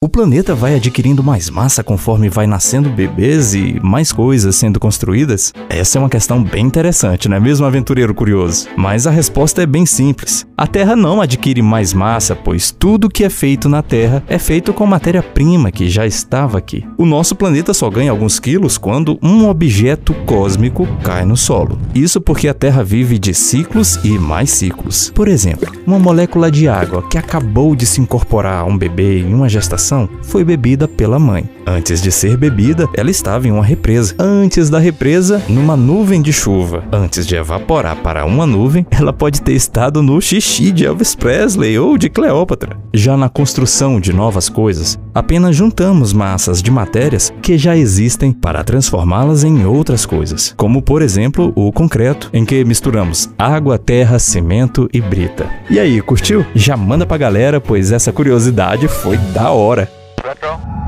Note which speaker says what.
Speaker 1: O planeta vai adquirindo mais massa conforme vai nascendo bebês e mais coisas sendo construídas? Essa é uma questão bem interessante, não é mesmo, aventureiro curioso? Mas a resposta é bem simples. A Terra não adquire mais massa, pois tudo que é feito na Terra é feito com matéria-prima que já estava aqui. O nosso planeta só ganha alguns quilos quando um objeto cósmico cai no solo. Isso porque a Terra vive de ciclos e mais ciclos. Por exemplo, uma molécula de água que acabou de se incorporar a um bebê em uma gestação foi bebida pela mãe. Antes de ser bebida, ela estava em uma represa. Antes da represa, numa nuvem de chuva. Antes de evaporar para uma nuvem, ela pode ter estado no xixi de Elvis Presley ou de Cleópatra. Já na construção de novas coisas, apenas juntamos massas de matérias que já existem para transformá-las em outras coisas, como por exemplo o concreto, em que misturamos água, terra, cimento e brita. E aí, curtiu? Já manda pra galera, pois essa curiosidade foi da hora.
Speaker 2: Echo.